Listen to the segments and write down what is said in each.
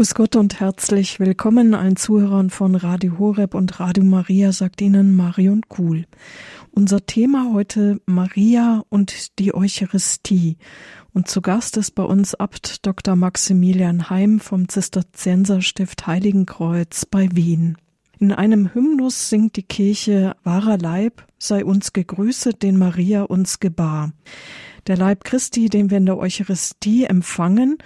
Grüß Gott und herzlich willkommen allen Zuhörern von Radio Horeb und Radio Maria, sagt Ihnen Marion Kuhl. Unser Thema heute Maria und die Eucharistie. Und zu Gast ist bei uns Abt Dr. Maximilian Heim vom Zisterzienserstift Heiligenkreuz bei Wien. In einem Hymnus singt die Kirche Wahrer Leib, sei uns gegrüßet, den Maria uns gebar. Der Leib Christi, den wir in der Eucharistie empfangen,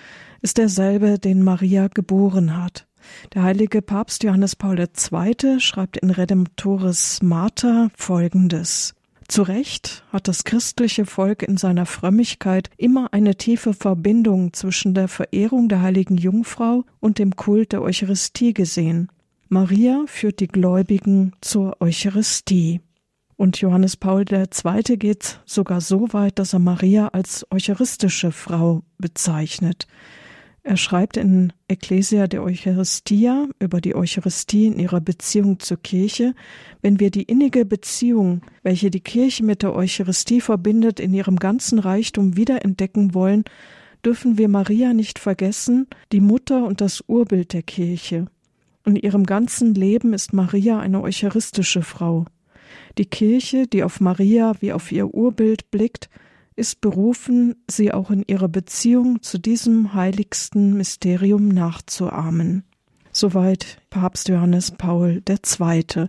ist derselbe, den Maria geboren hat. Der heilige Papst Johannes Paul II. schreibt in Redemptoris Mater folgendes. Zu Recht hat das christliche Volk in seiner Frömmigkeit immer eine tiefe Verbindung zwischen der Verehrung der heiligen Jungfrau und dem Kult der Eucharistie gesehen. Maria führt die Gläubigen zur Eucharistie. Und Johannes Paul II. geht sogar so weit, dass er Maria als eucharistische Frau bezeichnet. Er schreibt in Ecclesia de Eucharistia über die Eucharistie in ihrer Beziehung zur Kirche, wenn wir die innige Beziehung, welche die Kirche mit der Eucharistie verbindet, in ihrem ganzen Reichtum wiederentdecken wollen, dürfen wir Maria nicht vergessen, die Mutter und das Urbild der Kirche. In ihrem ganzen Leben ist Maria eine eucharistische Frau. Die Kirche, die auf Maria wie auf ihr Urbild blickt, ist berufen, sie auch in ihrer Beziehung zu diesem heiligsten Mysterium nachzuahmen. Soweit Papst Johannes Paul II.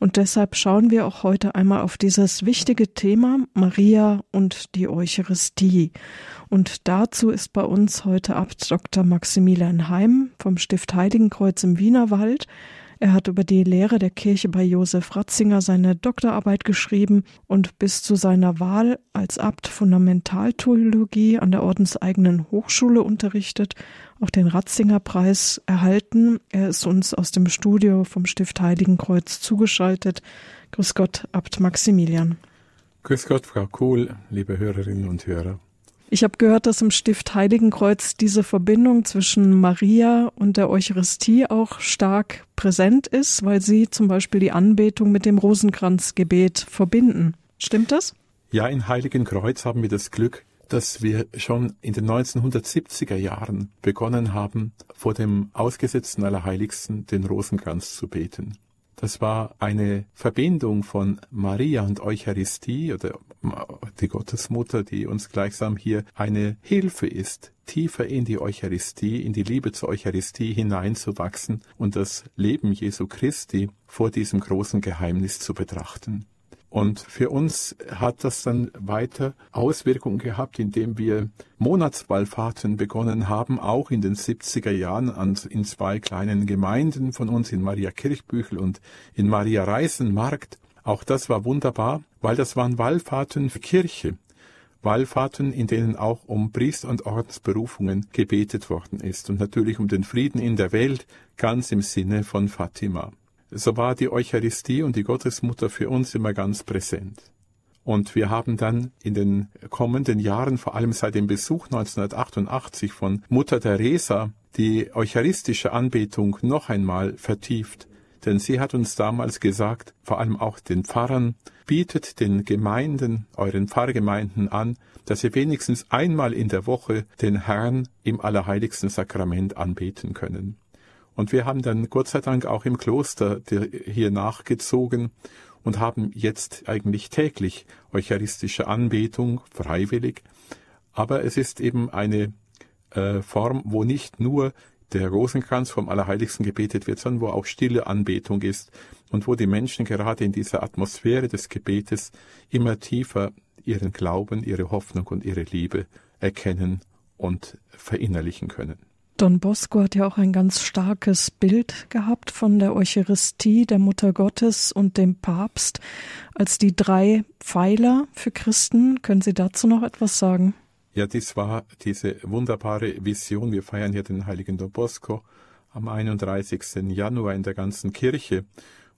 Und deshalb schauen wir auch heute einmal auf dieses wichtige Thema Maria und die Eucharistie. Und dazu ist bei uns heute Abt Dr. Maximilian Heim vom Stift Heiligenkreuz im Wienerwald er hat über die Lehre der Kirche bei Josef Ratzinger seine Doktorarbeit geschrieben und bis zu seiner Wahl als Abt Fundamentaltheologie an der ordenseigenen Hochschule unterrichtet, auch den Ratzinger Preis erhalten. Er ist uns aus dem Studio vom Stift Heiligenkreuz zugeschaltet. Grüß Gott, Abt Maximilian. Grüß Gott, Frau Kohl, liebe Hörerinnen und Hörer. Ich habe gehört, dass im Stift Heiligenkreuz diese Verbindung zwischen Maria und der Eucharistie auch stark präsent ist, weil sie zum Beispiel die Anbetung mit dem Rosenkranzgebet verbinden. Stimmt das? Ja, in Heiligenkreuz haben wir das Glück, dass wir schon in den 1970er Jahren begonnen haben, vor dem Ausgesetzten Allerheiligsten den Rosenkranz zu beten. Das war eine Verbindung von Maria und Eucharistie oder die Gottesmutter, die uns gleichsam hier eine Hilfe ist, tiefer in die Eucharistie, in die Liebe zur Eucharistie hineinzuwachsen und das Leben Jesu Christi vor diesem großen Geheimnis zu betrachten. Und für uns hat das dann weiter Auswirkungen gehabt, indem wir Monatswallfahrten begonnen haben, auch in den 70er Jahren an, in zwei kleinen Gemeinden von uns, in Maria Kirchbüchel und in Maria Reisenmarkt. Auch das war wunderbar, weil das waren Wallfahrten für Kirche. Wallfahrten, in denen auch um Priester- und Ordensberufungen gebetet worden ist und natürlich um den Frieden in der Welt, ganz im Sinne von Fatima so war die Eucharistie und die Gottesmutter für uns immer ganz präsent. Und wir haben dann in den kommenden Jahren, vor allem seit dem Besuch 1988 von Mutter Teresa, die eucharistische Anbetung noch einmal vertieft. Denn sie hat uns damals gesagt, vor allem auch den Pfarrern, bietet den Gemeinden, euren Pfarrgemeinden an, dass ihr wenigstens einmal in der Woche den Herrn im allerheiligsten Sakrament anbeten können. Und wir haben dann Gott sei Dank auch im Kloster hier nachgezogen und haben jetzt eigentlich täglich eucharistische Anbetung, freiwillig. Aber es ist eben eine äh, Form, wo nicht nur der Rosenkranz vom Allerheiligsten gebetet wird, sondern wo auch stille Anbetung ist und wo die Menschen gerade in dieser Atmosphäre des Gebetes immer tiefer ihren Glauben, ihre Hoffnung und ihre Liebe erkennen und verinnerlichen können. Don Bosco hat ja auch ein ganz starkes Bild gehabt von der Eucharistie, der Mutter Gottes und dem Papst als die drei Pfeiler für Christen. Können Sie dazu noch etwas sagen? Ja, dies war diese wunderbare Vision. Wir feiern hier den heiligen Don Bosco am 31. Januar in der ganzen Kirche.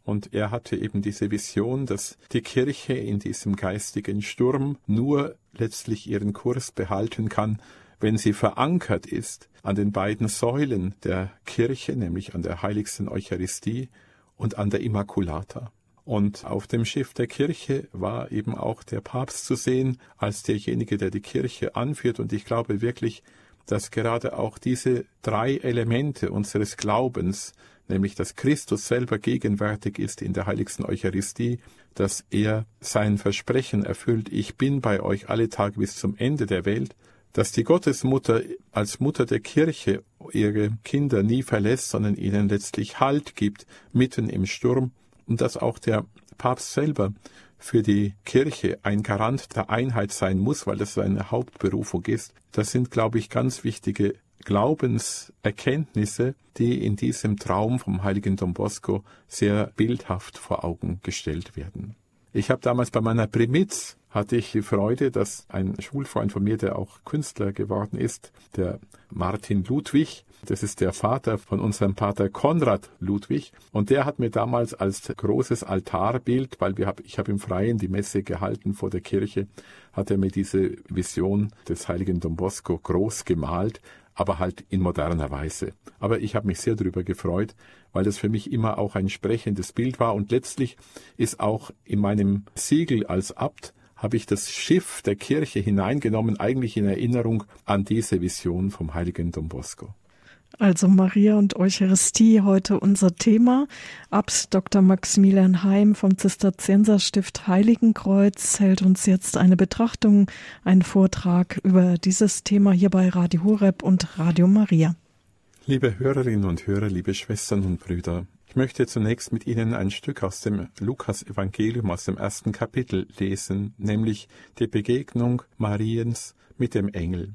Und er hatte eben diese Vision, dass die Kirche in diesem geistigen Sturm nur letztlich ihren Kurs behalten kann, wenn sie verankert ist an den beiden Säulen der Kirche, nämlich an der heiligsten Eucharistie und an der Immaculata. Und auf dem Schiff der Kirche war eben auch der Papst zu sehen als derjenige, der die Kirche anführt. Und ich glaube wirklich, dass gerade auch diese drei Elemente unseres Glaubens, nämlich dass Christus selber gegenwärtig ist in der heiligsten Eucharistie, dass er sein Versprechen erfüllt, ich bin bei euch alle Tage bis zum Ende der Welt, dass die Gottesmutter als Mutter der Kirche ihre Kinder nie verlässt, sondern ihnen letztlich Halt gibt mitten im Sturm und dass auch der Papst selber für die Kirche ein Garant der Einheit sein muss, weil das seine Hauptberufung ist. Das sind, glaube ich, ganz wichtige Glaubenserkenntnisse, die in diesem Traum vom heiligen Don Bosco sehr bildhaft vor Augen gestellt werden. Ich habe damals bei meiner Primiz hatte ich die Freude, dass ein Schulfreund von mir, der auch Künstler geworden ist, der Martin Ludwig, das ist der Vater von unserem Pater Konrad Ludwig, und der hat mir damals als großes Altarbild, weil wir hab, ich habe im Freien die Messe gehalten vor der Kirche, hat er mir diese Vision des heiligen Don Bosco groß gemalt, aber halt in moderner Weise. Aber ich habe mich sehr darüber gefreut, weil das für mich immer auch ein sprechendes Bild war und letztlich ist auch in meinem Siegel als Abt habe ich das Schiff der Kirche hineingenommen, eigentlich in Erinnerung an diese Vision vom heiligen Don Bosco. Also Maria und Eucharistie heute unser Thema. Abt Dr. Maximilian Heim vom Zisterzienserstift Heiligenkreuz hält uns jetzt eine Betrachtung, einen Vortrag über dieses Thema hier bei Radio Horeb und Radio Maria. Liebe Hörerinnen und Hörer, liebe Schwestern und Brüder, ich möchte zunächst mit Ihnen ein Stück aus dem Lukas-Evangelium aus dem ersten Kapitel lesen, nämlich die Begegnung Mariens mit dem Engel.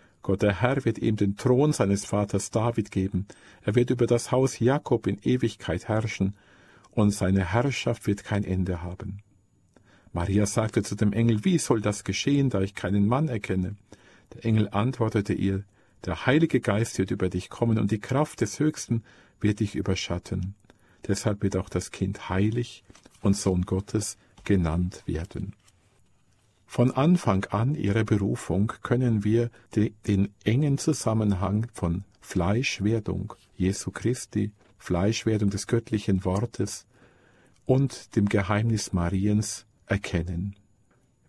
Gott der Herr wird ihm den Thron seines Vaters David geben. Er wird über das Haus Jakob in Ewigkeit herrschen, und seine Herrschaft wird kein Ende haben. Maria sagte zu dem Engel, wie soll das geschehen, da ich keinen Mann erkenne? Der Engel antwortete ihr, der Heilige Geist wird über dich kommen, und die Kraft des Höchsten wird dich überschatten. Deshalb wird auch das Kind heilig und Sohn Gottes genannt werden. Von Anfang an ihrer Berufung können wir den engen Zusammenhang von Fleischwerdung Jesu Christi, Fleischwerdung des göttlichen Wortes und dem Geheimnis Mariens erkennen.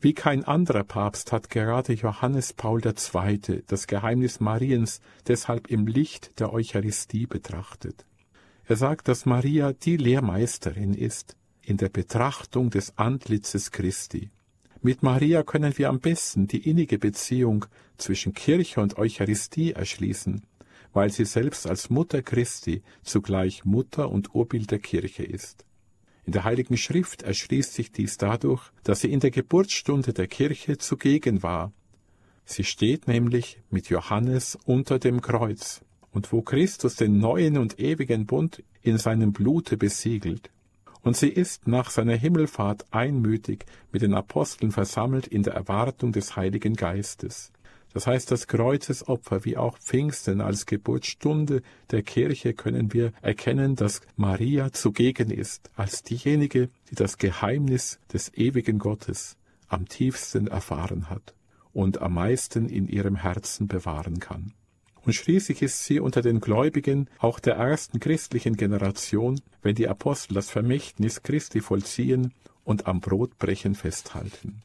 Wie kein anderer Papst hat gerade Johannes Paul II. das Geheimnis Mariens deshalb im Licht der Eucharistie betrachtet. Er sagt, dass Maria die Lehrmeisterin ist, in der Betrachtung des Antlitzes Christi. Mit Maria können wir am besten die innige Beziehung zwischen Kirche und Eucharistie erschließen, weil sie selbst als Mutter Christi zugleich Mutter und Urbild der Kirche ist. In der Heiligen Schrift erschließt sich dies dadurch, dass sie in der Geburtsstunde der Kirche zugegen war. Sie steht nämlich mit Johannes unter dem Kreuz, und wo Christus den neuen und ewigen Bund in seinem Blute besiegelt, und sie ist nach seiner Himmelfahrt einmütig mit den Aposteln versammelt in der Erwartung des Heiligen Geistes. Das heißt, das Kreuzesopfer wie auch Pfingsten als Geburtsstunde der Kirche können wir erkennen, dass Maria zugegen ist, als diejenige, die das Geheimnis des ewigen Gottes am tiefsten erfahren hat und am meisten in ihrem Herzen bewahren kann und schließlich ist sie unter den Gläubigen auch der ersten christlichen Generation, wenn die Apostel das Vermächtnis Christi vollziehen und am Brotbrechen festhalten.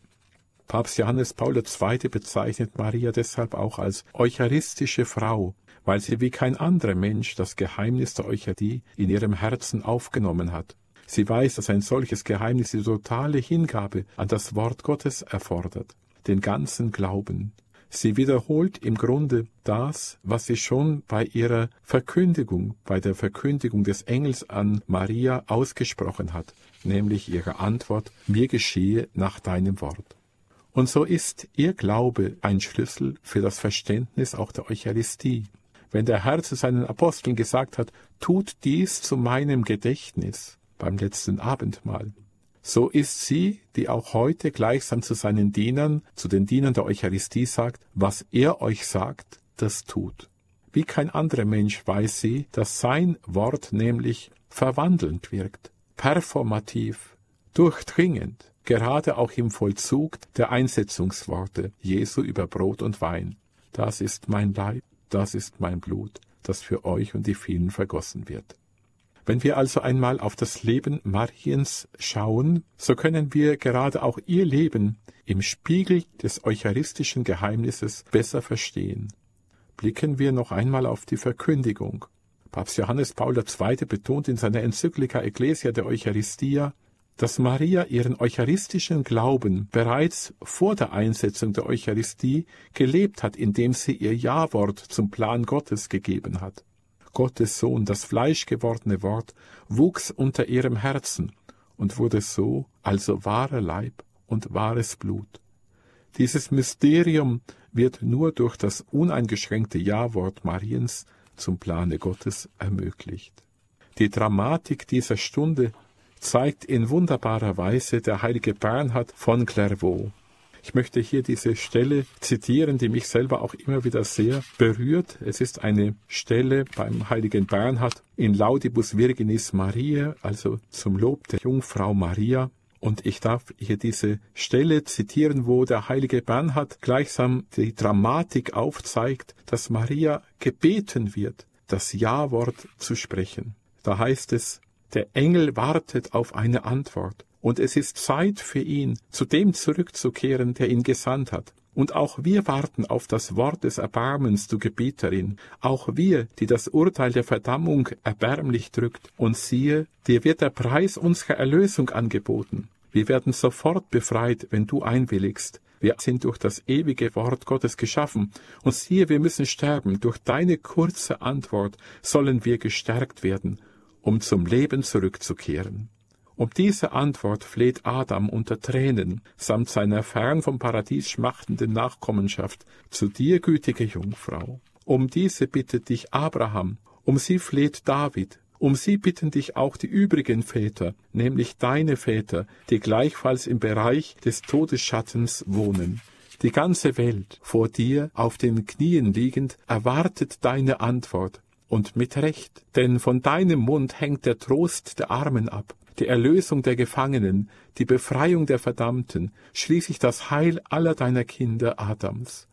Papst Johannes Paul II. bezeichnet Maria deshalb auch als eucharistische Frau, weil sie wie kein anderer Mensch das Geheimnis der Eucharistie in ihrem Herzen aufgenommen hat. Sie weiß, dass ein solches Geheimnis die totale Hingabe an das Wort Gottes erfordert, den ganzen Glauben, Sie wiederholt im Grunde das, was sie schon bei ihrer Verkündigung, bei der Verkündigung des Engels an Maria ausgesprochen hat, nämlich ihre Antwort, mir geschehe nach deinem Wort. Und so ist ihr Glaube ein Schlüssel für das Verständnis auch der Eucharistie. Wenn der Herr zu seinen Aposteln gesagt hat, tut dies zu meinem Gedächtnis beim letzten Abendmahl, so ist sie, die auch heute gleichsam zu seinen Dienern, zu den Dienern der Eucharistie sagt, was er euch sagt, das tut. Wie kein anderer Mensch weiß sie, dass sein Wort nämlich verwandelnd wirkt, performativ, durchdringend, gerade auch im Vollzug der Einsetzungsworte Jesu über Brot und Wein. Das ist mein Leib, das ist mein Blut, das für euch und die vielen vergossen wird. Wenn wir also einmal auf das Leben Mariens schauen, so können wir gerade auch ihr Leben im Spiegel des eucharistischen Geheimnisses besser verstehen. Blicken wir noch einmal auf die Verkündigung. Papst Johannes Paul II. betont in seiner Enzyklika Ecclesia der Eucharistia, dass Maria ihren eucharistischen Glauben bereits vor der Einsetzung der Eucharistie gelebt hat, indem sie ihr Ja-Wort zum Plan Gottes gegeben hat. Gottes Sohn, das fleischgewordene Wort, wuchs unter ihrem Herzen und wurde so also wahrer Leib und wahres Blut. Dieses Mysterium wird nur durch das uneingeschränkte Ja-Wort Mariens zum Plane Gottes ermöglicht. Die Dramatik dieser Stunde zeigt in wunderbarer Weise der heilige Bernhard von Clairvaux. Ich möchte hier diese Stelle zitieren, die mich selber auch immer wieder sehr berührt. Es ist eine Stelle beim heiligen Bernhard in Laudibus Virginis Maria, also zum Lob der Jungfrau Maria. Und ich darf hier diese Stelle zitieren, wo der heilige Bernhard gleichsam die Dramatik aufzeigt, dass Maria gebeten wird, das Ja-Wort zu sprechen. Da heißt es, der Engel wartet auf eine Antwort, und es ist Zeit für ihn, zu dem zurückzukehren, der ihn gesandt hat. Und auch wir warten auf das Wort des Erbarmens, du Gebieterin, auch wir, die das Urteil der Verdammung erbärmlich drückt. Und siehe, dir wird der Preis unserer Erlösung angeboten. Wir werden sofort befreit, wenn du einwilligst. Wir sind durch das ewige Wort Gottes geschaffen, und siehe, wir müssen sterben. Durch deine kurze Antwort sollen wir gestärkt werden um zum Leben zurückzukehren. Um diese Antwort fleht Adam unter Tränen samt seiner fern vom Paradies schmachtenden Nachkommenschaft zu dir, gütige Jungfrau. Um diese bittet dich Abraham, um sie fleht David, um sie bitten dich auch die übrigen Väter, nämlich deine Väter, die gleichfalls im Bereich des Todesschattens wohnen. Die ganze Welt, vor dir auf den Knien liegend, erwartet deine Antwort, und mit Recht, denn von deinem Mund hängt der Trost der Armen ab, die Erlösung der Gefangenen, die Befreiung der Verdammten, schließlich das Heil aller deiner Kinder Adams,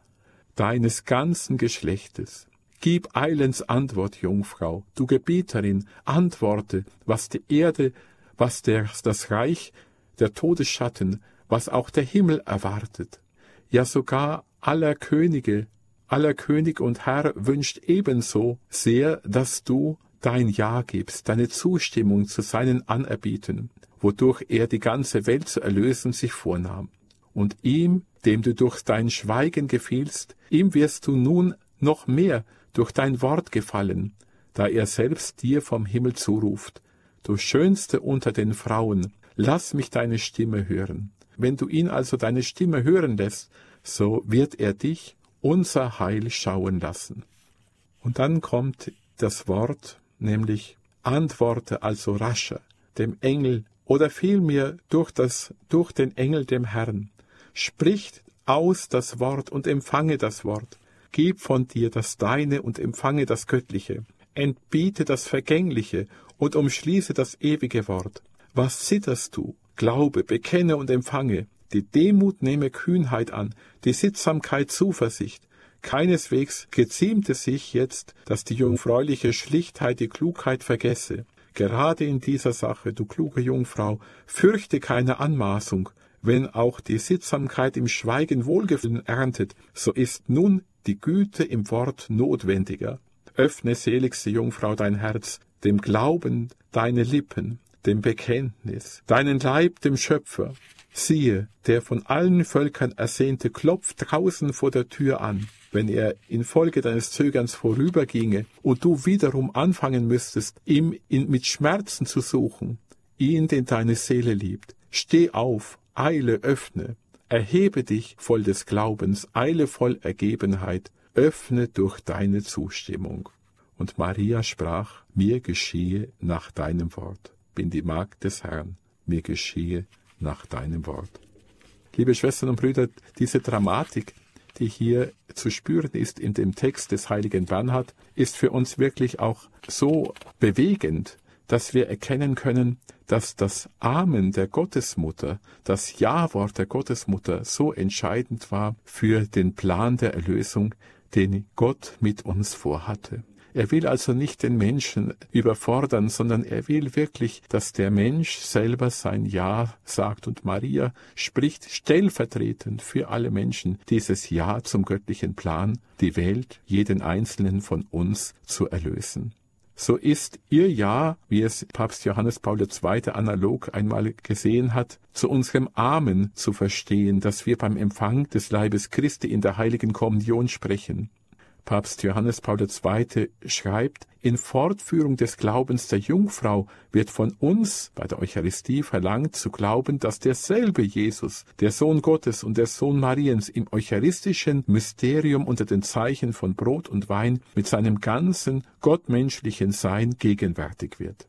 deines ganzen Geschlechtes. Gib eilends Antwort, Jungfrau, du Gebieterin, antworte, was die Erde, was der, das Reich, der Todesschatten, was auch der Himmel erwartet. Ja sogar aller Könige, aller König und Herr wünscht ebenso sehr, dass du dein Ja gibst, deine Zustimmung zu seinen Anerbieten, wodurch er die ganze Welt zu erlösen sich vornahm. Und ihm, dem du durch dein Schweigen gefielst, ihm wirst du nun noch mehr durch dein Wort gefallen, da er selbst dir vom Himmel zuruft. Du Schönste unter den Frauen, lass mich deine Stimme hören. Wenn du ihn also deine Stimme hören lässt, so wird er dich unser Heil schauen lassen. Und dann kommt das Wort, nämlich antworte also rascher dem Engel oder vielmehr durch das, durch den Engel dem Herrn. Spricht aus das Wort und empfange das Wort. Gib von dir das Deine und empfange das Göttliche. Entbiete das Vergängliche und umschließe das ewige Wort. Was zitterst du? Glaube, bekenne und empfange. Die Demut nehme Kühnheit an, die Sittsamkeit Zuversicht. Keineswegs geziemt es sich jetzt, dass die jungfräuliche Schlichtheit die Klugheit vergesse. Gerade in dieser Sache, du kluge Jungfrau, fürchte keine Anmaßung. Wenn auch die Sittsamkeit im Schweigen Wohlgefallen erntet, so ist nun die Güte im Wort notwendiger. Öffne, seligste Jungfrau, dein Herz, dem Glauben deine Lippen, dem Bekenntnis, deinen Leib dem Schöpfer, Siehe, der von allen Völkern Ersehnte klopft draußen vor der Tür an. Wenn er infolge deines Zögerns vorüberginge und du wiederum anfangen müsstest, ihm in, mit Schmerzen zu suchen, ihn, den deine Seele liebt, steh auf, eile, öffne, erhebe dich voll des Glaubens, eile voll Ergebenheit, öffne durch deine Zustimmung. Und Maria sprach, mir geschehe nach deinem Wort, bin die Magd des Herrn, mir geschehe nach deinem Wort. Liebe Schwestern und Brüder, diese Dramatik die hier zu spüren ist in dem Text des heiligen Bernhard, ist für uns wirklich auch so bewegend, dass wir erkennen können, dass das Amen der Gottesmutter, das Ja-Wort der Gottesmutter so entscheidend war für den Plan der Erlösung, den Gott mit uns vorhatte. Er will also nicht den Menschen überfordern, sondern er will wirklich, dass der Mensch selber sein Ja sagt und Maria spricht stellvertretend für alle Menschen dieses Ja zum göttlichen Plan, die Welt, jeden einzelnen von uns zu erlösen so ist ihr Ja, wie es Papst Johannes Paul II. analog einmal gesehen hat, zu unserem Amen zu verstehen, dass wir beim Empfang des Leibes Christi in der heiligen Kommunion sprechen. Papst Johannes Paul II. schreibt, in Fortführung des Glaubens der Jungfrau wird von uns bei der Eucharistie verlangt zu glauben, dass derselbe Jesus, der Sohn Gottes und der Sohn Mariens im eucharistischen Mysterium unter den Zeichen von Brot und Wein mit seinem ganzen gottmenschlichen Sein gegenwärtig wird.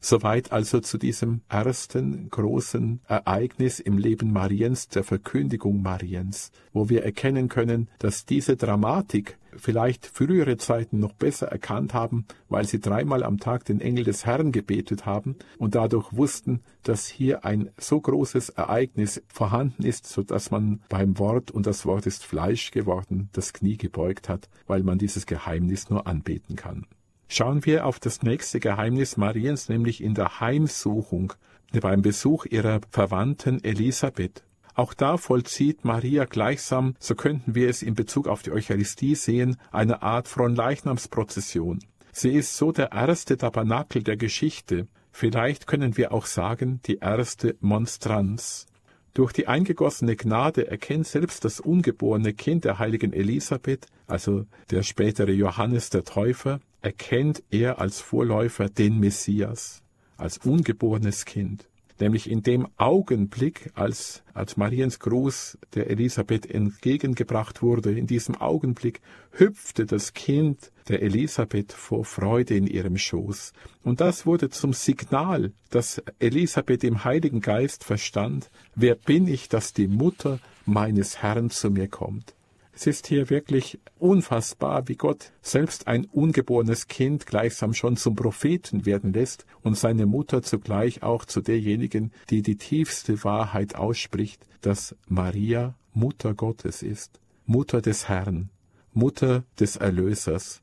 Soweit also zu diesem ersten großen Ereignis im Leben Mariens, der Verkündigung Mariens, wo wir erkennen können, dass diese Dramatik vielleicht frühere Zeiten noch besser erkannt haben, weil sie dreimal am Tag den Engel des Herrn gebetet haben und dadurch wussten, dass hier ein so großes Ereignis vorhanden ist, so dass man beim Wort und das Wort ist Fleisch geworden, das Knie gebeugt hat, weil man dieses Geheimnis nur anbeten kann. Schauen wir auf das nächste Geheimnis Mariens, nämlich in der Heimsuchung beim Besuch ihrer Verwandten Elisabeth. Auch da vollzieht Maria gleichsam, so könnten wir es in Bezug auf die Eucharistie sehen, eine Art Fronleichnamsprozession. Sie ist so der erste Tabernakel der Geschichte. Vielleicht können wir auch sagen, die erste Monstranz. Durch die eingegossene Gnade erkennt selbst das ungeborene Kind der heiligen Elisabeth, also der spätere Johannes der Täufer, erkennt er als Vorläufer den Messias, als ungeborenes Kind. Nämlich in dem Augenblick, als, als Mariens Gruß der Elisabeth entgegengebracht wurde, in diesem Augenblick hüpfte das Kind der Elisabeth vor Freude in ihrem Schoß. Und das wurde zum Signal, dass Elisabeth im Heiligen Geist verstand, wer bin ich, dass die Mutter meines Herrn zu mir kommt. Es ist hier wirklich unfassbar, wie Gott selbst ein ungeborenes Kind gleichsam schon zum Propheten werden lässt und seine Mutter zugleich auch zu derjenigen, die die tiefste Wahrheit ausspricht, dass Maria Mutter Gottes ist, Mutter des Herrn, Mutter des Erlösers,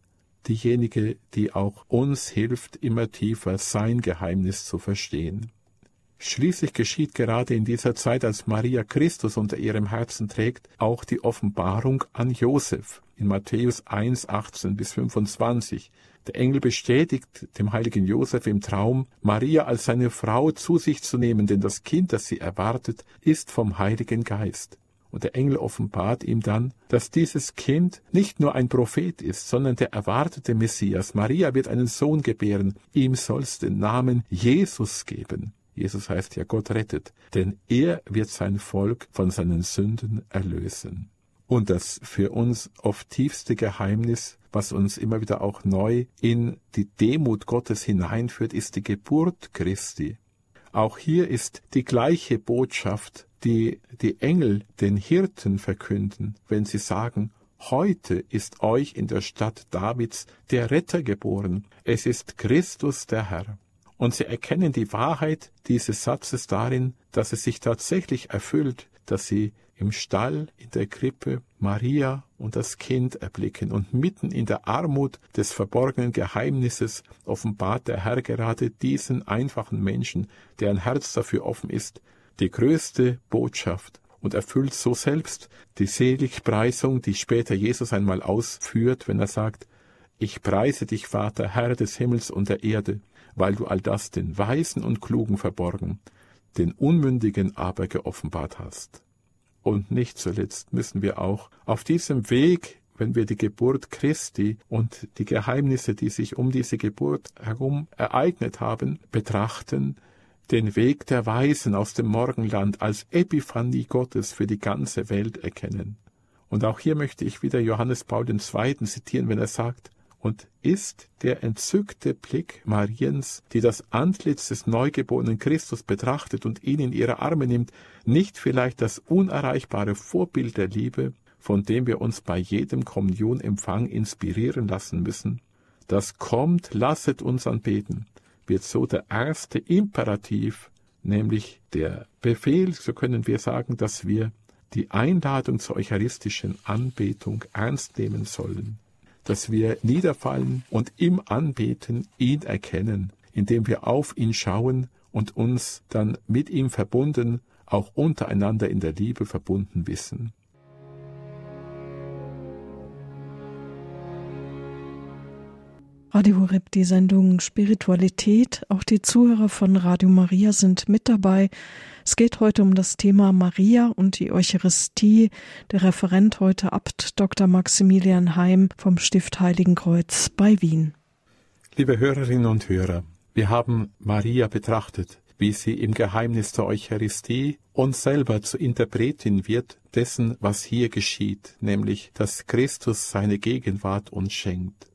diejenige, die auch uns hilft, immer tiefer sein Geheimnis zu verstehen. Schließlich geschieht gerade in dieser Zeit, als Maria Christus unter ihrem Herzen trägt, auch die Offenbarung an Josef in Matthäus 1, 18 bis 25. Der Engel bestätigt dem heiligen Josef im Traum, Maria als seine Frau zu sich zu nehmen, denn das Kind, das sie erwartet, ist vom Heiligen Geist. Und der Engel offenbart ihm dann, dass dieses Kind nicht nur ein Prophet ist, sondern der erwartete Messias. Maria wird einen Sohn gebären, ihm soll's den Namen Jesus geben. Jesus heißt ja, Gott rettet, denn er wird sein Volk von seinen Sünden erlösen. Und das für uns oft tiefste Geheimnis, was uns immer wieder auch neu in die Demut Gottes hineinführt, ist die Geburt Christi. Auch hier ist die gleiche Botschaft, die die Engel den Hirten verkünden, wenn sie sagen, Heute ist euch in der Stadt Davids der Retter geboren. Es ist Christus der Herr. Und sie erkennen die Wahrheit dieses Satzes darin, dass es sich tatsächlich erfüllt, dass sie im Stall, in der Krippe Maria und das Kind erblicken. Und mitten in der Armut des verborgenen Geheimnisses offenbart der Herr gerade diesen einfachen Menschen, deren Herz dafür offen ist, die größte Botschaft und erfüllt so selbst die Seligpreisung, die später Jesus einmal ausführt, wenn er sagt, ich preise dich, Vater, Herr des Himmels und der Erde, weil du all das den Weisen und Klugen verborgen, den Unmündigen aber geoffenbart hast. Und nicht zuletzt müssen wir auch auf diesem Weg, wenn wir die Geburt Christi und die Geheimnisse, die sich um diese Geburt herum ereignet haben, betrachten, den Weg der Weisen aus dem Morgenland als Epiphanie Gottes für die ganze Welt erkennen. Und auch hier möchte ich wieder Johannes Paul II. zitieren, wenn er sagt, und ist der entzückte Blick Mariens, die das Antlitz des neugeborenen Christus betrachtet und ihn in ihre Arme nimmt, nicht vielleicht das unerreichbare Vorbild der Liebe, von dem wir uns bei jedem Kommunionempfang inspirieren lassen müssen, das kommt, lasset uns anbeten, wird so der erste Imperativ, nämlich der Befehl, so können wir sagen, dass wir die Einladung zur eucharistischen Anbetung ernst nehmen sollen, dass wir niederfallen und im Anbeten ihn erkennen, indem wir auf ihn schauen und uns dann mit ihm verbunden, auch untereinander in der Liebe verbunden wissen. Radio Horeb, die Sendung Spiritualität. Auch die Zuhörer von Radio Maria sind mit dabei. Es geht heute um das Thema Maria und die Eucharistie. Der Referent heute Abt Dr. Maximilian Heim vom Stift Heiligenkreuz bei Wien. Liebe Hörerinnen und Hörer, wir haben Maria betrachtet, wie sie im Geheimnis der Eucharistie uns selber zur Interpretin wird dessen, was hier geschieht, nämlich dass Christus seine Gegenwart uns schenkt.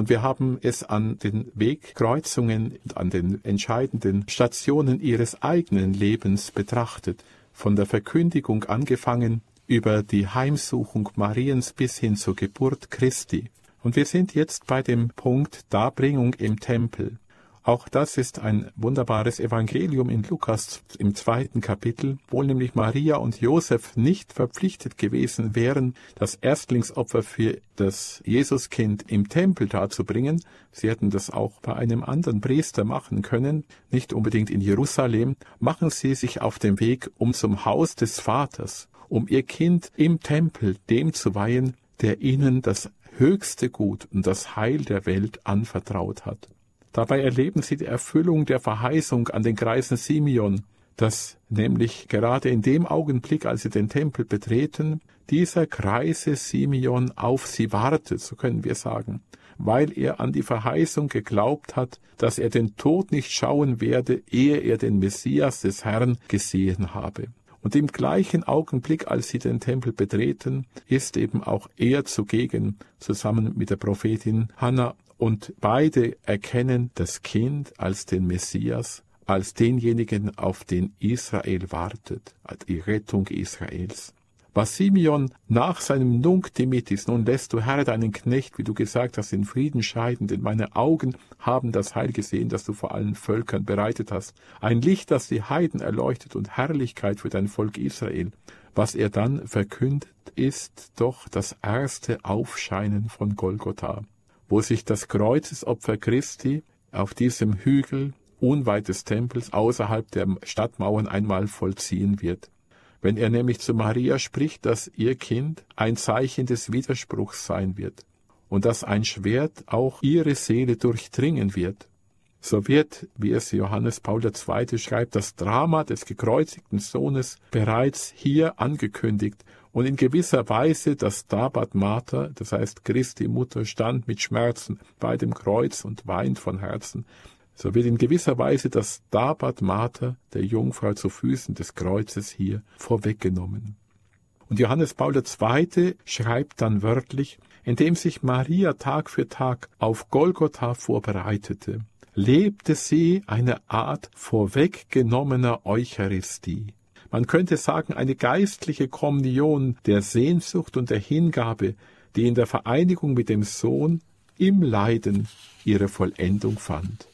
Und wir haben es an den Wegkreuzungen, an den entscheidenden Stationen ihres eigenen Lebens betrachtet, von der Verkündigung angefangen über die Heimsuchung Mariens bis hin zur Geburt Christi. Und wir sind jetzt bei dem Punkt Darbringung im Tempel. Auch das ist ein wunderbares Evangelium in Lukas im zweiten Kapitel, wo nämlich Maria und Josef nicht verpflichtet gewesen wären, das Erstlingsopfer für das Jesuskind im Tempel darzubringen. Sie hätten das auch bei einem anderen Priester machen können, nicht unbedingt in Jerusalem. Machen sie sich auf den Weg um zum Haus des Vaters, um ihr Kind im Tempel dem zu weihen, der ihnen das höchste Gut und das Heil der Welt anvertraut hat. Dabei erleben sie die Erfüllung der Verheißung an den Kreisen Simeon, dass nämlich gerade in dem Augenblick, als sie den Tempel betreten, dieser Kreise Simeon auf sie wartet, so können wir sagen, weil er an die Verheißung geglaubt hat, dass er den Tod nicht schauen werde, ehe er den Messias des Herrn gesehen habe. Und im gleichen Augenblick, als sie den Tempel betreten, ist eben auch er zugegen, zusammen mit der Prophetin Hannah und beide erkennen das Kind als den Messias, als denjenigen, auf den Israel wartet, als die Rettung Israels. Was Simeon nach seinem Nunc Dimittis, nun lässt du Herr deinen Knecht, wie du gesagt hast, in Frieden scheiden, denn meine Augen haben das Heil gesehen, das du vor allen Völkern bereitet hast. Ein Licht, das die Heiden erleuchtet und Herrlichkeit für dein Volk Israel. Was er dann verkündet, ist doch das erste Aufscheinen von Golgotha wo sich das Kreuzesopfer Christi auf diesem Hügel unweit des Tempels außerhalb der Stadtmauern einmal vollziehen wird. Wenn er nämlich zu Maria spricht, dass ihr Kind ein Zeichen des Widerspruchs sein wird und dass ein Schwert auch ihre Seele durchdringen wird, so wird, wie es Johannes Paul II. schreibt, das Drama des gekreuzigten Sohnes bereits hier angekündigt und in gewisser Weise das Stabat Mater, das heißt Christi Mutter, stand mit Schmerzen bei dem Kreuz und weint von Herzen, so wird in gewisser Weise das Stabat Mater der Jungfrau zu Füßen des Kreuzes hier vorweggenommen. Und Johannes Paul II. schreibt dann wörtlich, indem sich Maria Tag für Tag auf Golgotha vorbereitete, lebte sie eine Art vorweggenommener Eucharistie. Man könnte sagen, eine geistliche Kommunion der Sehnsucht und der Hingabe, die in der Vereinigung mit dem Sohn im Leiden ihre Vollendung fand.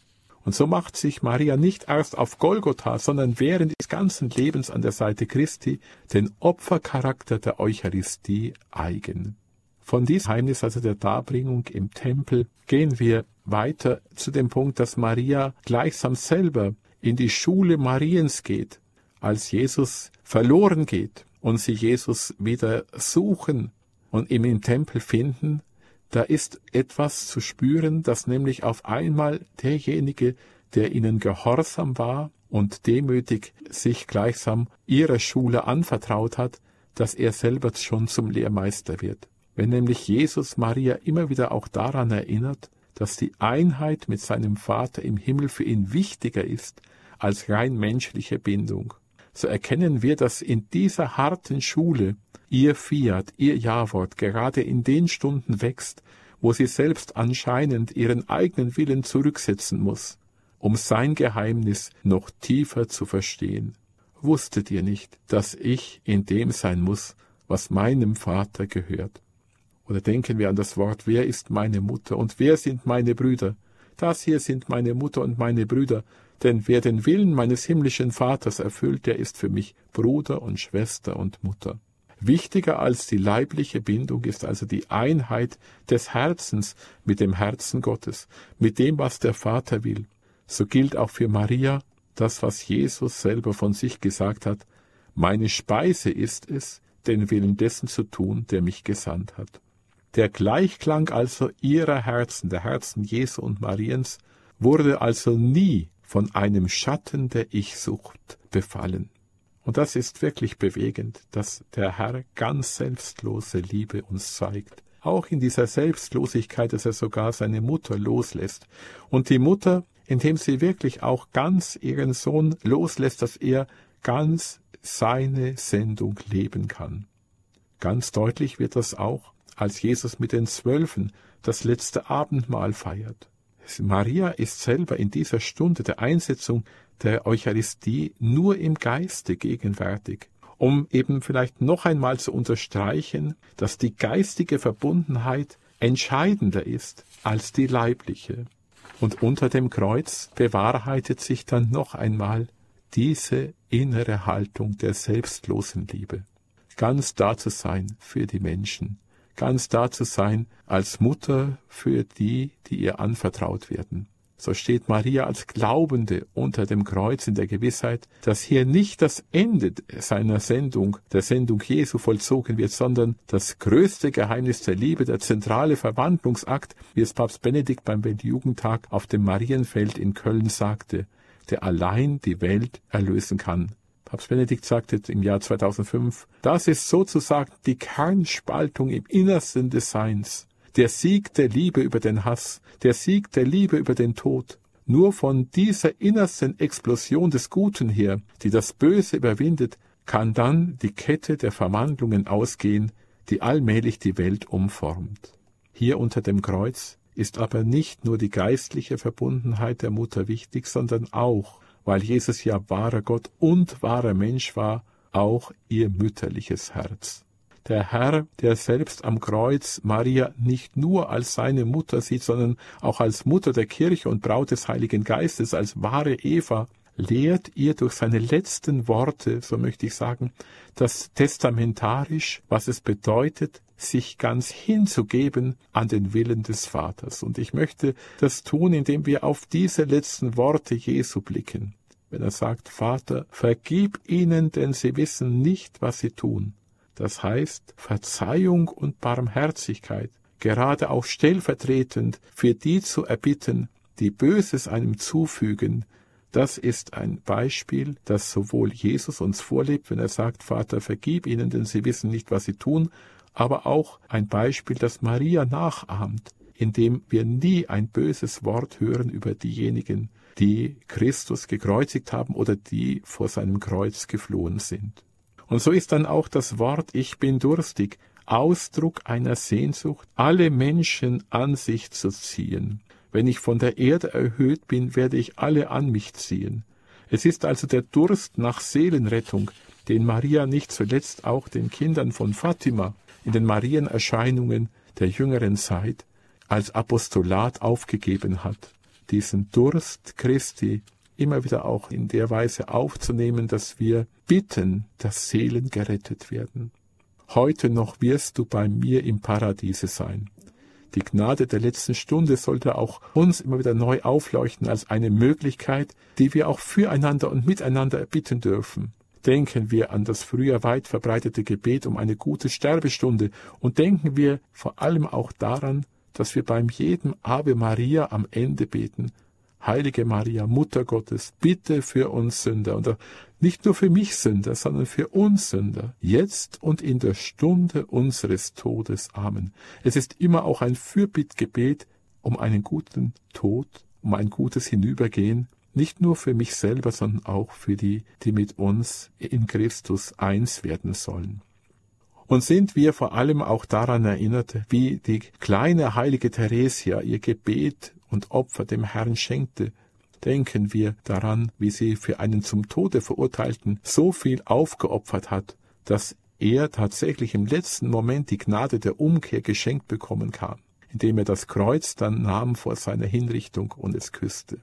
Und so macht sich Maria nicht erst auf Golgotha, sondern während des ganzen Lebens an der Seite Christi den Opfercharakter der Eucharistie eigen. Von diesem Geheimnis, also der Darbringung im Tempel, gehen wir weiter zu dem Punkt, dass Maria gleichsam selber in die Schule Mariens geht, als Jesus verloren geht und sie Jesus wieder suchen und ihn im Tempel finden, da ist etwas zu spüren, dass nämlich auf einmal derjenige, der ihnen gehorsam war und demütig sich gleichsam ihrer Schule anvertraut hat, dass er selber schon zum Lehrmeister wird. Wenn nämlich Jesus Maria immer wieder auch daran erinnert, dass die Einheit mit seinem Vater im Himmel für ihn wichtiger ist als rein menschliche Bindung so erkennen wir, dass in dieser harten Schule ihr Fiat, ihr Jawort gerade in den Stunden wächst, wo sie selbst anscheinend ihren eigenen Willen zurücksetzen muss, um sein Geheimnis noch tiefer zu verstehen. Wusstet ihr nicht, dass ich in dem sein muss, was meinem Vater gehört. Oder denken wir an das Wort, wer ist meine Mutter und wer sind meine Brüder? Das hier sind meine Mutter und meine Brüder, denn wer den Willen meines himmlischen Vaters erfüllt, der ist für mich Bruder und Schwester und Mutter. Wichtiger als die leibliche Bindung ist also die Einheit des Herzens mit dem Herzen Gottes, mit dem, was der Vater will. So gilt auch für Maria das, was Jesus selber von sich gesagt hat, meine Speise ist es, den Willen dessen zu tun, der mich gesandt hat. Der Gleichklang also ihrer Herzen, der Herzen Jesu und Mariens, wurde also nie von einem Schatten der Ich-Sucht befallen. Und das ist wirklich bewegend, dass der Herr ganz selbstlose Liebe uns zeigt. Auch in dieser Selbstlosigkeit, dass er sogar seine Mutter loslässt. Und die Mutter, indem sie wirklich auch ganz ihren Sohn loslässt, dass er ganz seine Sendung leben kann. Ganz deutlich wird das auch, als Jesus mit den Zwölfen das letzte Abendmahl feiert. Maria ist selber in dieser Stunde der Einsetzung der Eucharistie nur im Geiste gegenwärtig, um eben vielleicht noch einmal zu unterstreichen, dass die geistige Verbundenheit entscheidender ist als die leibliche. Und unter dem Kreuz bewahrheitet sich dann noch einmal diese innere Haltung der selbstlosen Liebe. Ganz da zu sein für die Menschen, ganz da zu sein als Mutter für die, die ihr anvertraut werden. So steht Maria als Glaubende unter dem Kreuz in der Gewissheit, dass hier nicht das Ende seiner Sendung, der Sendung Jesu vollzogen wird, sondern das größte Geheimnis der Liebe, der zentrale Verwandlungsakt, wie es Papst Benedikt beim Weltjugendtag auf dem Marienfeld in Köln sagte, der allein die Welt erlösen kann. Papst Benedikt sagte im Jahr 2005, das ist sozusagen die Kernspaltung im Innersten des Seins, der Sieg der Liebe über den Hass, der Sieg der Liebe über den Tod. Nur von dieser innersten Explosion des Guten her, die das Böse überwindet, kann dann die Kette der Verwandlungen ausgehen, die allmählich die Welt umformt. Hier unter dem Kreuz ist aber nicht nur die geistliche Verbundenheit der Mutter wichtig, sondern auch weil Jesus ja wahrer Gott und wahrer Mensch war, auch ihr mütterliches Herz. Der Herr, der selbst am Kreuz Maria nicht nur als seine Mutter sieht, sondern auch als Mutter der Kirche und Braut des Heiligen Geistes, als wahre Eva, lehrt ihr durch seine letzten Worte, so möchte ich sagen, das testamentarisch, was es bedeutet, sich ganz hinzugeben an den Willen des Vaters. Und ich möchte das tun, indem wir auf diese letzten Worte Jesu blicken. Wenn er sagt, Vater, vergib ihnen, denn sie wissen nicht, was sie tun. Das heißt, Verzeihung und Barmherzigkeit, gerade auch stellvertretend für die zu erbitten, die Böses einem zufügen, das ist ein Beispiel, das sowohl Jesus uns vorlebt, wenn er sagt, Vater, vergib ihnen, denn sie wissen nicht, was sie tun, aber auch ein Beispiel, das Maria nachahmt, indem wir nie ein böses Wort hören über diejenigen, die Christus gekreuzigt haben oder die vor seinem Kreuz geflohen sind. Und so ist dann auch das Wort Ich bin durstig Ausdruck einer Sehnsucht, alle Menschen an sich zu ziehen. Wenn ich von der Erde erhöht bin, werde ich alle an mich ziehen. Es ist also der Durst nach Seelenrettung, den Maria nicht zuletzt auch den Kindern von Fatima in den Marienerscheinungen der jüngeren Zeit als Apostolat aufgegeben hat, diesen Durst Christi immer wieder auch in der Weise aufzunehmen, dass wir bitten, dass Seelen gerettet werden. Heute noch wirst du bei mir im Paradiese sein. Die Gnade der letzten Stunde sollte auch uns immer wieder neu aufleuchten als eine Möglichkeit, die wir auch füreinander und miteinander erbitten dürfen. Denken wir an das früher weit verbreitete Gebet um eine gute Sterbestunde und denken wir vor allem auch daran, dass wir beim jedem Ave Maria am Ende beten, Heilige Maria, Mutter Gottes, bitte für uns Sünder und nicht nur für mich Sünder, sondern für uns Sünder, jetzt und in der Stunde unseres Todes. Amen. Es ist immer auch ein Fürbittgebet um einen guten Tod, um ein gutes Hinübergehen nicht nur für mich selber, sondern auch für die, die mit uns in Christus eins werden sollen. Und sind wir vor allem auch daran erinnert, wie die kleine heilige Theresia ihr Gebet und Opfer dem Herrn schenkte, denken wir daran, wie sie für einen zum Tode verurteilten so viel aufgeopfert hat, dass er tatsächlich im letzten Moment die Gnade der Umkehr geschenkt bekommen kann, indem er das Kreuz dann nahm vor seiner Hinrichtung und es küsste.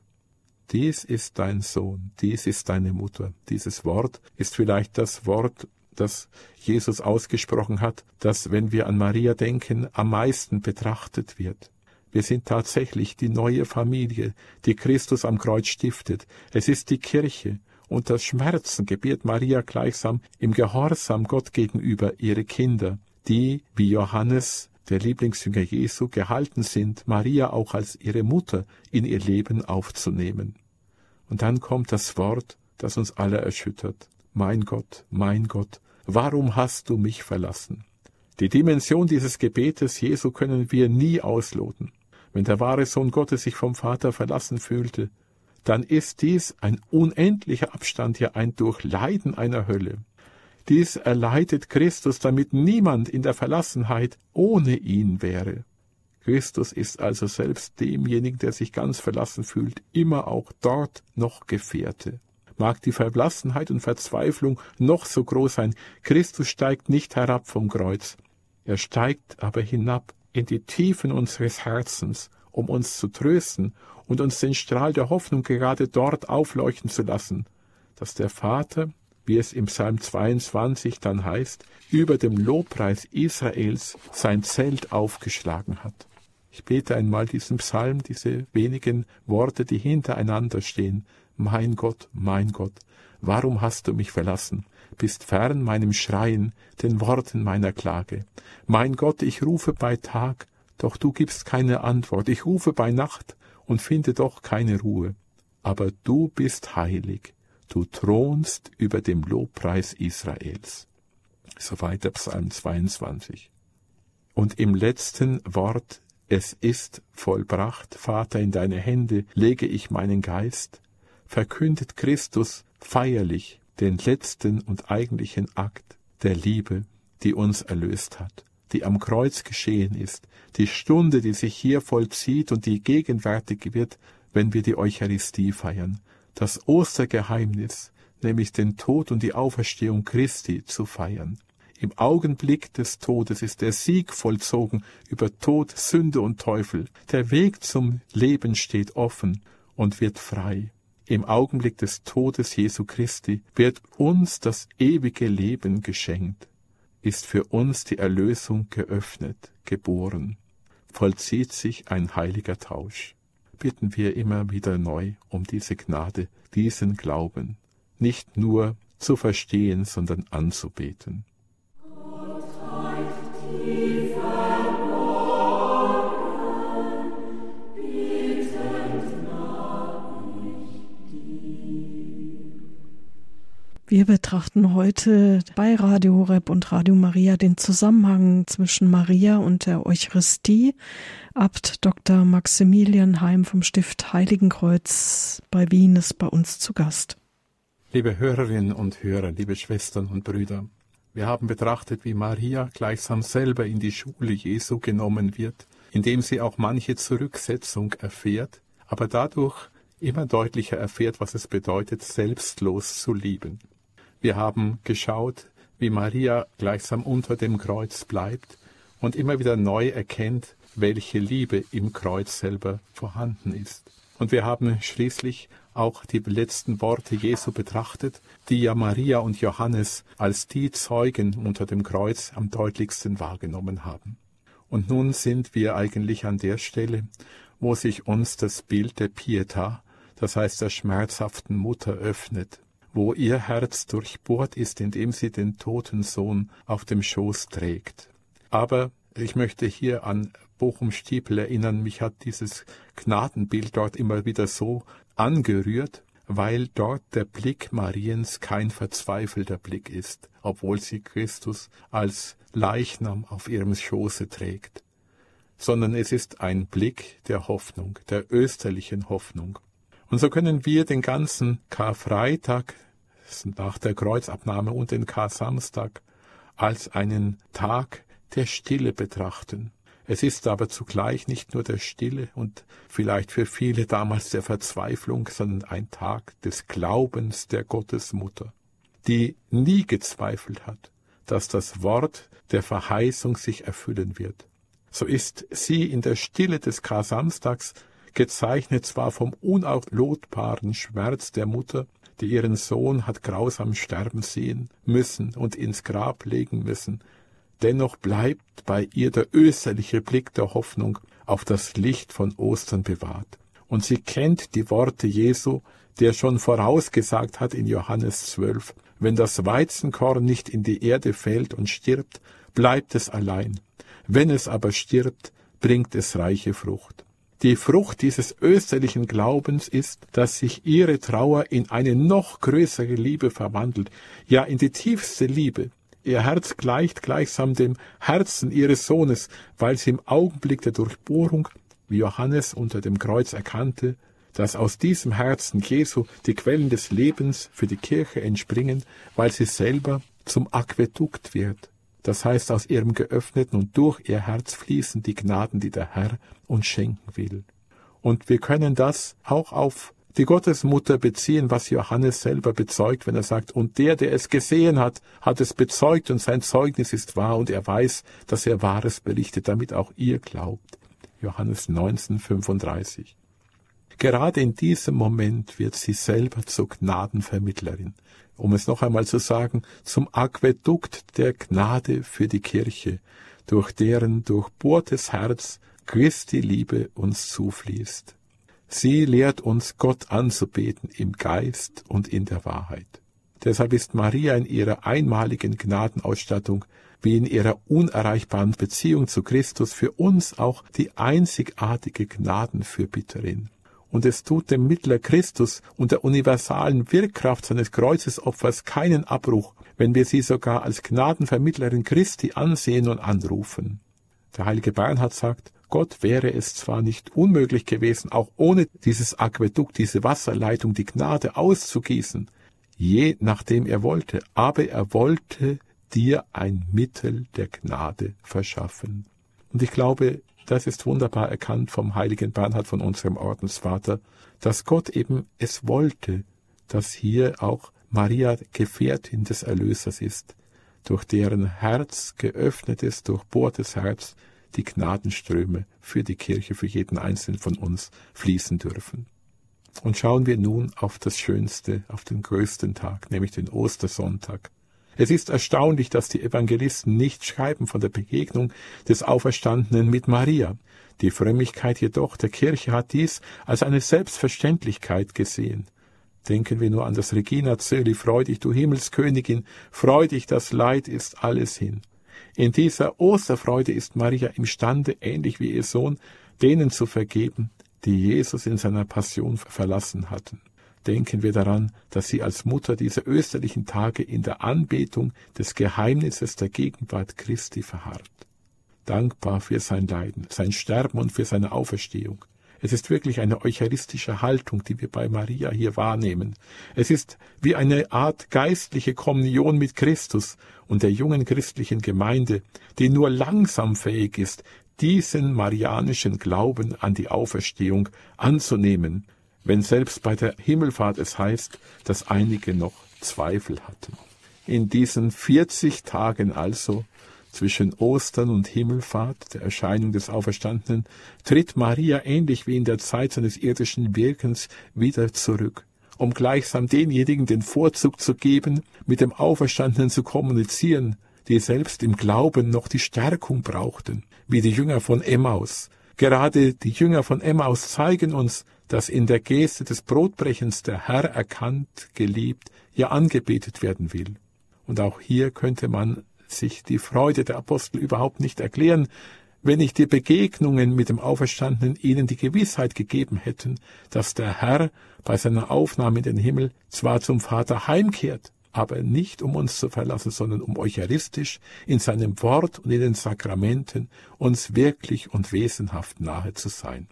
Dies ist dein Sohn, dies ist deine Mutter. Dieses Wort ist vielleicht das Wort, das Jesus ausgesprochen hat, das, wenn wir an Maria denken, am meisten betrachtet wird. Wir sind tatsächlich die neue Familie, die Christus am Kreuz stiftet. Es ist die Kirche. Unter Schmerzen gebiert Maria gleichsam im Gehorsam Gott gegenüber ihre Kinder, die, wie Johannes, der Lieblingsjünger Jesu, gehalten sind, Maria auch als ihre Mutter in ihr Leben aufzunehmen. Und dann kommt das Wort, das uns alle erschüttert. Mein Gott, mein Gott, warum hast du mich verlassen? Die Dimension dieses Gebetes Jesu können wir nie ausloten. Wenn der wahre Sohn Gottes sich vom Vater verlassen fühlte, dann ist dies ein unendlicher Abstand, ja ein Durchleiden einer Hölle. Dies erleidet Christus, damit niemand in der Verlassenheit ohne ihn wäre. Christus ist also selbst demjenigen, der sich ganz verlassen fühlt, immer auch dort noch Gefährte. Mag die Verblassenheit und Verzweiflung noch so groß sein, Christus steigt nicht herab vom Kreuz. Er steigt aber hinab in die Tiefen unseres Herzens, um uns zu trösten und uns den Strahl der Hoffnung gerade dort aufleuchten zu lassen, dass der Vater, wie es im Psalm 22 dann heißt, über dem Lobpreis Israels sein Zelt aufgeschlagen hat. Ich bete einmal diesen Psalm, diese wenigen Worte, die hintereinander stehen. Mein Gott, mein Gott, warum hast du mich verlassen? Bist fern meinem Schreien, den Worten meiner Klage. Mein Gott, ich rufe bei Tag, doch du gibst keine Antwort. Ich rufe bei Nacht und finde doch keine Ruhe. Aber du bist heilig, du thronst über dem Lobpreis Israels. Soweit der Psalm 22. Und im letzten Wort es ist vollbracht, Vater, in deine Hände lege ich meinen Geist, verkündet Christus feierlich den letzten und eigentlichen Akt der Liebe, die uns erlöst hat, die am Kreuz geschehen ist, die Stunde, die sich hier vollzieht und die gegenwärtig wird, wenn wir die Eucharistie feiern, das Ostergeheimnis, nämlich den Tod und die Auferstehung Christi zu feiern. Im Augenblick des Todes ist der Sieg vollzogen über Tod, Sünde und Teufel. Der Weg zum Leben steht offen und wird frei. Im Augenblick des Todes Jesu Christi wird uns das ewige Leben geschenkt, ist für uns die Erlösung geöffnet, geboren, vollzieht sich ein heiliger Tausch. Bitten wir immer wieder neu um diese Gnade, diesen Glauben, nicht nur zu verstehen, sondern anzubeten. Wir betrachten heute bei Radio Horeb und Radio Maria den Zusammenhang zwischen Maria und der Eucharistie. Abt Dr. Maximilian Heim vom Stift Heiligenkreuz bei Wien ist bei uns zu Gast. Liebe Hörerinnen und Hörer, liebe Schwestern und Brüder, wir haben betrachtet, wie Maria gleichsam selber in die Schule Jesu genommen wird, indem sie auch manche Zurücksetzung erfährt, aber dadurch immer deutlicher erfährt, was es bedeutet, selbstlos zu lieben. Wir haben geschaut, wie Maria gleichsam unter dem Kreuz bleibt und immer wieder neu erkennt, welche Liebe im Kreuz selber vorhanden ist. Und wir haben schließlich auch die letzten Worte Jesu betrachtet, die ja Maria und Johannes als die Zeugen unter dem Kreuz am deutlichsten wahrgenommen haben. Und nun sind wir eigentlich an der Stelle, wo sich uns das Bild der Pietà, das heißt der schmerzhaften Mutter, öffnet wo ihr Herz durchbohrt ist, indem sie den toten Sohn auf dem Schoß trägt. Aber ich möchte hier an Bochum Stiepel erinnern, mich hat dieses Gnadenbild dort immer wieder so angerührt, weil dort der Blick Mariens kein verzweifelter Blick ist, obwohl sie Christus als Leichnam auf ihrem Schoße trägt, sondern es ist ein Blick der Hoffnung, der österlichen Hoffnung. Und so können wir den ganzen Karfreitag nach der Kreuzabnahme und den Kar-Samstag als einen Tag der Stille betrachten. Es ist aber zugleich nicht nur der Stille und vielleicht für viele damals der Verzweiflung, sondern ein Tag des Glaubens der Gottesmutter, die nie gezweifelt hat, dass das Wort der Verheißung sich erfüllen wird. So ist sie in der Stille des Kar-Samstags gezeichnet zwar vom unauflotbaren Schmerz der Mutter, die ihren Sohn hat grausam sterben sehen müssen und ins Grab legen müssen, dennoch bleibt bei ihr der österliche Blick der Hoffnung auf das Licht von Ostern bewahrt. Und sie kennt die Worte Jesu, der schon vorausgesagt hat in Johannes 12, wenn das Weizenkorn nicht in die Erde fällt und stirbt, bleibt es allein. Wenn es aber stirbt, bringt es reiche Frucht. Die Frucht dieses österlichen Glaubens ist, dass sich ihre Trauer in eine noch größere Liebe verwandelt, ja in die tiefste Liebe. Ihr Herz gleicht gleichsam dem Herzen ihres Sohnes, weil sie im Augenblick der Durchbohrung, wie Johannes unter dem Kreuz erkannte, dass aus diesem Herzen Jesu die Quellen des Lebens für die Kirche entspringen, weil sie selber zum Aquädukt wird. Das heißt, aus ihrem geöffneten und durch ihr Herz fließen die Gnaden, die der Herr uns schenken will. Und wir können das auch auf die Gottesmutter beziehen, was Johannes selber bezeugt, wenn er sagt, und der, der es gesehen hat, hat es bezeugt und sein Zeugnis ist wahr und er weiß, dass er Wahres berichtet, damit auch ihr glaubt. Johannes 19, 35. Gerade in diesem Moment wird sie selber zur Gnadenvermittlerin, um es noch einmal zu sagen, zum Aquädukt der Gnade für die Kirche, durch deren durchbohrtes Herz Christi Liebe uns zufließt. Sie lehrt uns, Gott anzubeten im Geist und in der Wahrheit. Deshalb ist Maria in ihrer einmaligen Gnadenausstattung wie in ihrer unerreichbaren Beziehung zu Christus für uns auch die einzigartige Gnadenfürbitterin und es tut dem Mittler Christus und der universalen Wirkkraft seines Kreuzesopfers keinen Abbruch, wenn wir sie sogar als Gnadenvermittlerin Christi ansehen und anrufen. Der heilige Bernhard sagt, Gott wäre es zwar nicht unmöglich gewesen, auch ohne dieses Aquädukt, diese Wasserleitung, die Gnade auszugießen, je nachdem er wollte, aber er wollte dir ein Mittel der Gnade verschaffen. Und ich glaube, das ist wunderbar erkannt vom heiligen Bernhard von unserem Ordensvater, dass Gott eben es wollte, dass hier auch Maria Gefährtin des Erlösers ist, durch deren Herz geöffnetes, durchbohrtes Herz die Gnadenströme für die Kirche, für jeden einzelnen von uns fließen dürfen. Und schauen wir nun auf das Schönste, auf den größten Tag, nämlich den Ostersonntag. Es ist erstaunlich, dass die Evangelisten nicht schreiben von der Begegnung des Auferstandenen mit Maria. Die Frömmigkeit jedoch der Kirche hat dies als eine Selbstverständlichkeit gesehen. Denken wir nur an das Regina Zöli, freu dich, du Himmelskönigin, freu dich, das Leid ist alles hin. In dieser Osterfreude ist Maria imstande, ähnlich wie ihr Sohn, denen zu vergeben, die Jesus in seiner Passion verlassen hatten denken wir daran, dass sie als Mutter dieser österlichen Tage in der Anbetung des Geheimnisses der Gegenwart Christi verharrt. Dankbar für sein Leiden, sein Sterben und für seine Auferstehung. Es ist wirklich eine eucharistische Haltung, die wir bei Maria hier wahrnehmen. Es ist wie eine Art geistliche Kommunion mit Christus und der jungen christlichen Gemeinde, die nur langsam fähig ist, diesen marianischen Glauben an die Auferstehung anzunehmen wenn selbst bei der Himmelfahrt es heißt, dass einige noch Zweifel hatten. In diesen 40 Tagen also zwischen Ostern und Himmelfahrt, der Erscheinung des Auferstandenen, tritt Maria ähnlich wie in der Zeit seines irdischen Wirkens wieder zurück, um gleichsam denjenigen den Vorzug zu geben, mit dem Auferstandenen zu kommunizieren, die selbst im Glauben noch die Stärkung brauchten, wie die Jünger von Emmaus. Gerade die Jünger von Emmaus zeigen uns, dass in der Geste des Brotbrechens der Herr erkannt, geliebt, ja angebetet werden will. Und auch hier könnte man sich die Freude der Apostel überhaupt nicht erklären, wenn nicht die Begegnungen mit dem Auferstandenen ihnen die Gewissheit gegeben hätten, dass der Herr bei seiner Aufnahme in den Himmel zwar zum Vater heimkehrt, aber nicht um uns zu verlassen, sondern um eucharistisch in seinem Wort und in den Sakramenten uns wirklich und wesenhaft nahe zu sein.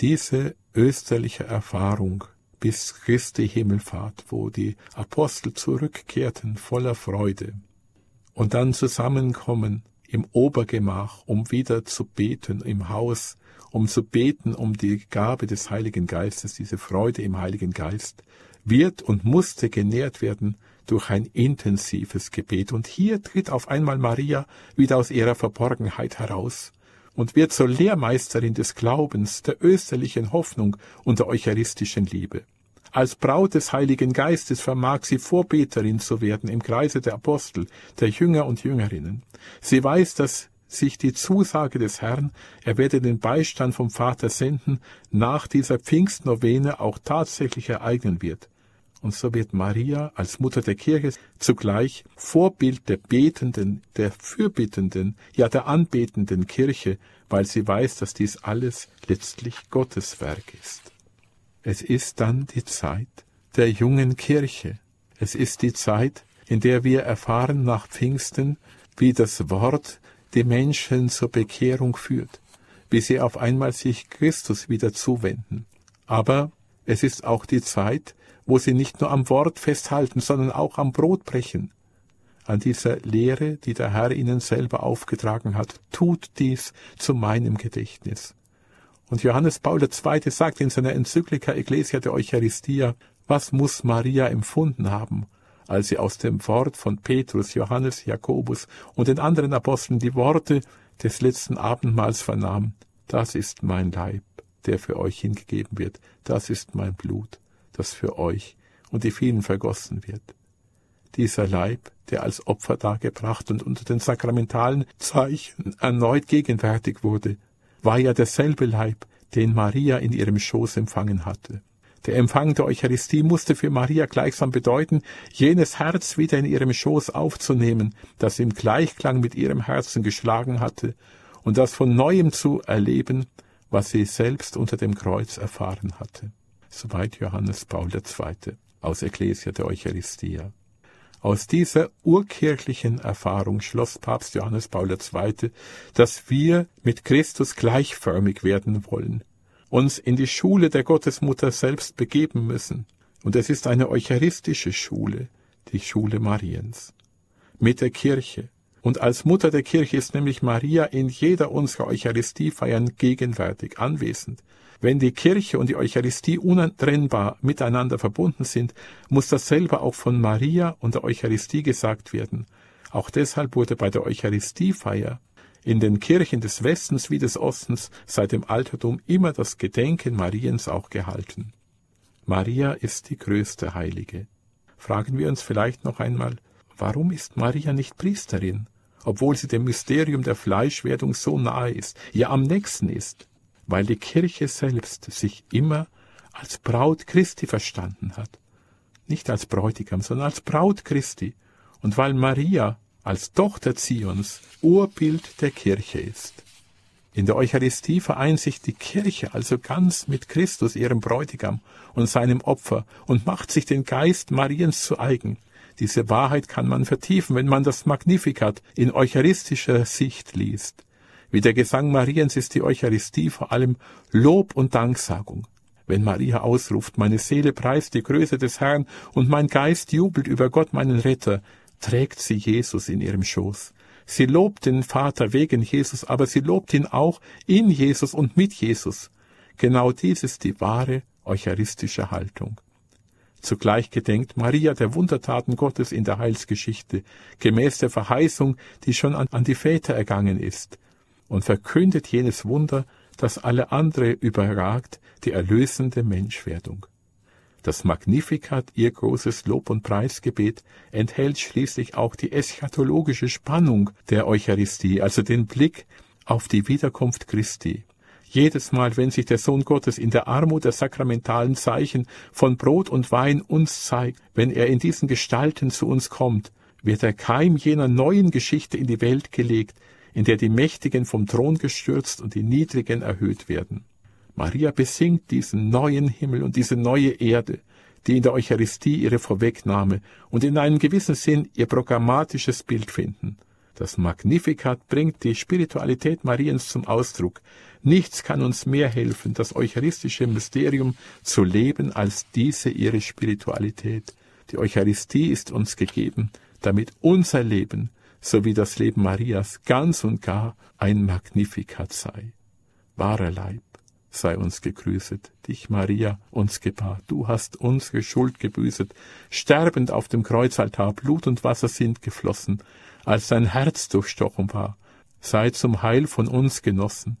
Diese österliche Erfahrung bis Christi Himmelfahrt, wo die Apostel zurückkehrten voller Freude und dann zusammenkommen im Obergemach, um wieder zu beten im Haus, um zu beten um die Gabe des Heiligen Geistes, diese Freude im Heiligen Geist, wird und musste genährt werden durch ein intensives Gebet. Und hier tritt auf einmal Maria wieder aus ihrer Verborgenheit heraus und wird zur Lehrmeisterin des Glaubens, der österlichen Hoffnung und der eucharistischen Liebe. Als Braut des Heiligen Geistes vermag sie Vorbeterin zu werden im Kreise der Apostel, der Jünger und Jüngerinnen. Sie weiß, dass sich die Zusage des Herrn, er werde den Beistand vom Vater senden, nach dieser Pfingstnovene auch tatsächlich ereignen wird. Und so wird Maria als Mutter der Kirche zugleich Vorbild der betenden, der fürbittenden, ja der anbetenden Kirche, weil sie weiß, dass dies alles letztlich Gottes Werk ist. Es ist dann die Zeit der jungen Kirche. Es ist die Zeit, in der wir erfahren nach Pfingsten, wie das Wort die Menschen zur Bekehrung führt, wie sie auf einmal sich Christus wieder zuwenden. Aber es ist auch die Zeit, wo sie nicht nur am Wort festhalten, sondern auch am Brot brechen, an dieser Lehre, die der Herr ihnen selber aufgetragen hat. Tut dies zu meinem Gedächtnis. Und Johannes Paul II. sagt in seiner Enzyklika Ecclesia de Eucharistia, was muss Maria empfunden haben, als sie aus dem Wort von Petrus, Johannes, Jakobus und den anderen Aposteln die Worte des letzten Abendmahls vernahm. Das ist mein Leib, der für euch hingegeben wird. Das ist mein Blut, das für euch und die vielen vergossen wird. Dieser Leib, der als Opfer dargebracht und unter den sakramentalen Zeichen erneut gegenwärtig wurde, war ja derselbe Leib, den Maria in ihrem Schoß empfangen hatte. Der Empfang der Eucharistie musste für Maria gleichsam bedeuten, jenes Herz wieder in ihrem Schoß aufzunehmen, das im Gleichklang mit ihrem Herzen geschlagen hatte, und das von neuem zu erleben, was sie selbst unter dem Kreuz erfahren hatte. Soweit Johannes Paul II. aus Ecclesia der Eucharistia. Aus dieser urkirchlichen Erfahrung schloss Papst Johannes Paul II., dass wir mit Christus gleichförmig werden wollen, uns in die Schule der Gottesmutter selbst begeben müssen. Und es ist eine eucharistische Schule, die Schule Mariens. Mit der Kirche. Und als Mutter der Kirche ist nämlich Maria in jeder unserer Eucharistiefeiern gegenwärtig, anwesend. Wenn die Kirche und die Eucharistie untrennbar miteinander verbunden sind, muss dasselbe auch von Maria und der Eucharistie gesagt werden. Auch deshalb wurde bei der Eucharistiefeier in den Kirchen des Westens wie des Ostens seit dem Altertum immer das Gedenken Mariens auch gehalten. Maria ist die größte Heilige. Fragen wir uns vielleicht noch einmal, warum ist Maria nicht Priesterin, obwohl sie dem Mysterium der Fleischwerdung so nahe ist, ja am nächsten ist? weil die Kirche selbst sich immer als Braut Christi verstanden hat. Nicht als Bräutigam, sondern als Braut Christi. Und weil Maria als Tochter Zions Urbild der Kirche ist. In der Eucharistie vereint sich die Kirche also ganz mit Christus, ihrem Bräutigam und seinem Opfer und macht sich den Geist Mariens zu eigen. Diese Wahrheit kann man vertiefen, wenn man das Magnificat in eucharistischer Sicht liest. Wie der Gesang Mariens ist die Eucharistie vor allem Lob und Danksagung. Wenn Maria ausruft, meine Seele preist die Größe des Herrn und mein Geist jubelt über Gott meinen Retter, trägt sie Jesus in ihrem Schoß. Sie lobt den Vater wegen Jesus, aber sie lobt ihn auch in Jesus und mit Jesus. Genau dies ist die wahre eucharistische Haltung. Zugleich gedenkt Maria der Wundertaten Gottes in der Heilsgeschichte, gemäß der Verheißung, die schon an, an die Väter ergangen ist und verkündet jenes Wunder, das alle andere überragt, die erlösende Menschwerdung. Das Magnificat, ihr großes Lob- und Preisgebet, enthält schließlich auch die eschatologische Spannung der Eucharistie, also den Blick auf die Wiederkunft Christi. Jedes Mal, wenn sich der Sohn Gottes in der Armut der sakramentalen Zeichen von Brot und Wein uns zeigt, wenn er in diesen Gestalten zu uns kommt, wird der Keim jener neuen Geschichte in die Welt gelegt, in der die Mächtigen vom Thron gestürzt und die Niedrigen erhöht werden. Maria besingt diesen neuen Himmel und diese neue Erde, die in der Eucharistie ihre Vorwegnahme und in einem gewissen Sinn ihr programmatisches Bild finden. Das Magnificat bringt die Spiritualität Mariens zum Ausdruck. Nichts kann uns mehr helfen, das eucharistische Mysterium zu leben, als diese ihre Spiritualität. Die Eucharistie ist uns gegeben, damit unser Leben sowie das Leben Marias ganz und gar ein Magnificat sei. Wahrer Leib, sei uns gegrüßet. Dich, Maria, uns gebar. Du hast unsere Schuld gebüßet. Sterbend auf dem Kreuzaltar, Blut und Wasser sind geflossen, als dein Herz durchstochen war. Sei zum Heil von uns genossen,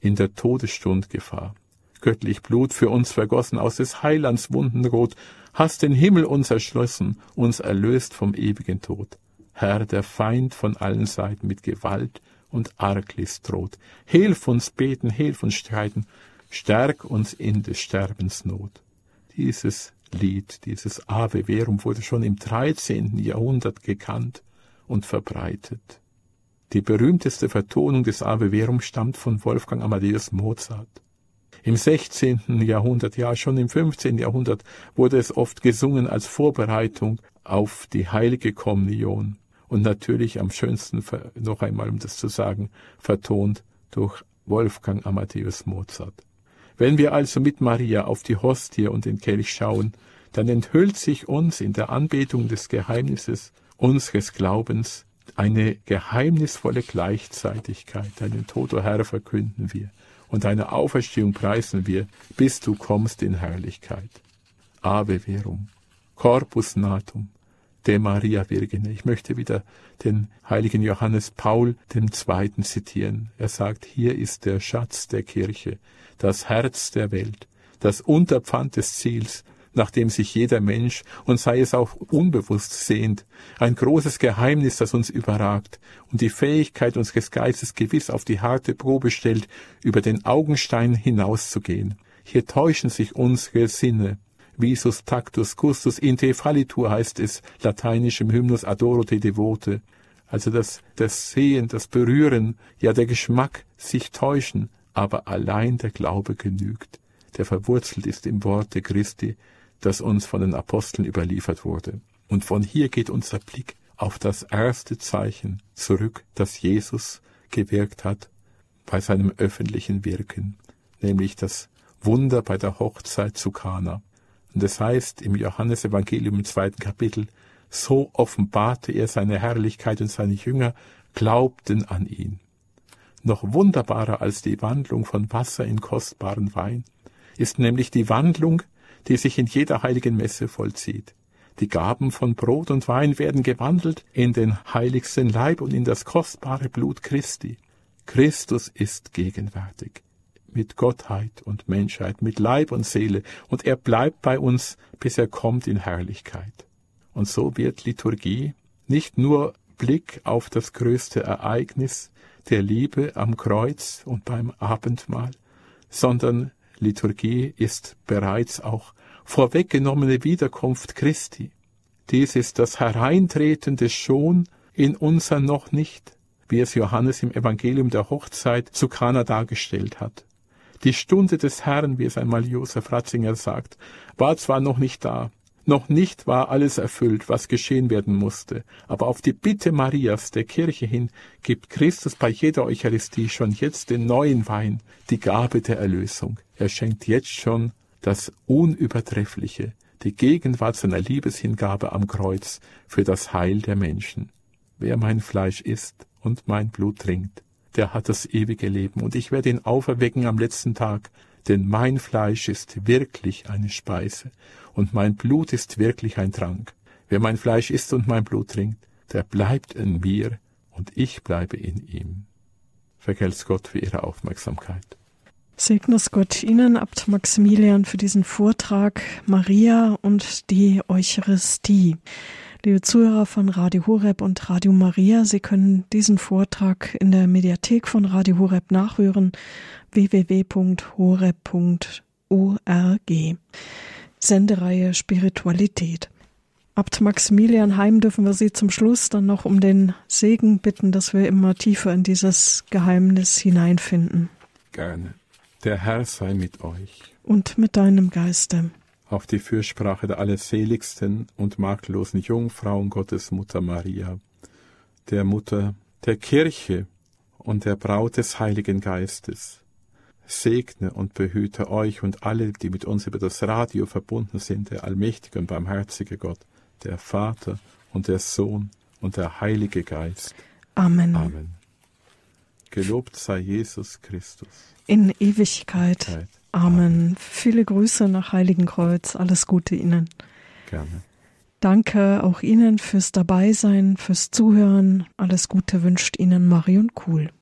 in der Todesstund Gefahr. Göttlich Blut für uns vergossen, aus des Heilands Wunden rot, hast den Himmel uns erschlossen, uns erlöst vom ewigen Tod. Herr, der Feind von allen Seiten mit Gewalt und Arglist droht. Hilf uns beten, hilf uns streiten, stärk uns in des Sterbens Not. Dieses Lied, dieses Ave Verum wurde schon im 13. Jahrhundert gekannt und verbreitet. Die berühmteste Vertonung des Ave Verum stammt von Wolfgang Amadeus Mozart. Im 16. Jahrhundert, ja schon im 15. Jahrhundert wurde es oft gesungen als Vorbereitung auf die heilige Kommunion und natürlich am schönsten, noch einmal um das zu sagen, vertont durch Wolfgang Amadeus Mozart. Wenn wir also mit Maria auf die Hostie und den Kelch schauen, dann enthüllt sich uns in der Anbetung des Geheimnisses unseres Glaubens eine geheimnisvolle Gleichzeitigkeit. Deinen Tod, o Herr, verkünden wir und deine Auferstehung preisen wir, bis du kommst in Herrlichkeit. Ave Verum, Corpus Natum, de Maria Virgine. Ich möchte wieder den heiligen Johannes Paul II. zitieren. Er sagt, hier ist der Schatz der Kirche, das Herz der Welt, das Unterpfand des Ziels, nach dem sich jeder Mensch, und sei es auch unbewusst sehnt, ein großes Geheimnis, das uns überragt und die Fähigkeit unseres Geistes gewiss auf die harte Probe stellt, über den Augenstein hinauszugehen. Hier täuschen sich unsere Sinne. Visus tactus custus in te fallitur heißt es lateinisch im Hymnus Adoro te devote. Also das, das Sehen, das Berühren, ja der Geschmack sich täuschen, aber allein der Glaube genügt, der verwurzelt ist im Worte Christi, das uns von den Aposteln überliefert wurde. Und von hier geht unser Blick auf das erste Zeichen zurück, das Jesus gewirkt hat bei seinem öffentlichen Wirken, nämlich das Wunder bei der Hochzeit zu Kana. Und es heißt im Johannesevangelium im zweiten Kapitel, so offenbarte er seine Herrlichkeit und seine Jünger glaubten an ihn. Noch wunderbarer als die Wandlung von Wasser in kostbaren Wein ist nämlich die Wandlung, die sich in jeder heiligen Messe vollzieht. Die Gaben von Brot und Wein werden gewandelt in den heiligsten Leib und in das kostbare Blut Christi. Christus ist gegenwärtig mit Gottheit und Menschheit, mit Leib und Seele, und er bleibt bei uns, bis er kommt in Herrlichkeit. Und so wird Liturgie nicht nur Blick auf das größte Ereignis der Liebe am Kreuz und beim Abendmahl, sondern Liturgie ist bereits auch vorweggenommene Wiederkunft Christi. Dies ist das Hereintreten des Schon in unser noch nicht, wie es Johannes im Evangelium der Hochzeit zu Kana dargestellt hat. Die Stunde des Herrn, wie es einmal Josef Ratzinger sagt, war zwar noch nicht da, noch nicht war alles erfüllt, was geschehen werden musste, aber auf die Bitte Marias der Kirche hin gibt Christus bei jeder Eucharistie schon jetzt den neuen Wein, die Gabe der Erlösung. Er schenkt jetzt schon das Unübertreffliche, die Gegenwart seiner Liebeshingabe am Kreuz für das Heil der Menschen. Wer mein Fleisch isst und mein Blut trinkt, der hat das ewige Leben, und ich werde ihn auferwecken am letzten Tag, denn mein Fleisch ist wirklich eine Speise, und mein Blut ist wirklich ein Trank. Wer mein Fleisch isst und mein Blut trinkt, der bleibt in mir, und ich bleibe in ihm. Vergelt's Gott für Ihre Aufmerksamkeit. Segnes Gott Ihnen, Abt Maximilian, für diesen Vortrag Maria und die Eucharistie. Liebe Zuhörer von Radio Horeb und Radio Maria, Sie können diesen Vortrag in der Mediathek von Radio Horeb nachhören, www.horeb.org. Sendereihe Spiritualität. Abt Maximilian Heim dürfen wir Sie zum Schluss dann noch um den Segen bitten, dass wir immer tiefer in dieses Geheimnis hineinfinden. Gerne. Der Herr sei mit euch. Und mit deinem Geiste auf die Fürsprache der allerseligsten und makellosen Jungfrauen Gottes Mutter Maria, der Mutter der Kirche und der Braut des Heiligen Geistes. Segne und behüte euch und alle, die mit uns über das Radio verbunden sind, der allmächtige und barmherzige Gott, der Vater und der Sohn und der Heilige Geist. Amen. Amen. Gelobt sei Jesus Christus. In Ewigkeit. Ewigkeit. Amen. Viele Grüße nach Heiligenkreuz. Alles Gute Ihnen. Gerne. Danke auch Ihnen fürs Dabeisein, fürs Zuhören. Alles Gute wünscht Ihnen Marion Kuhl.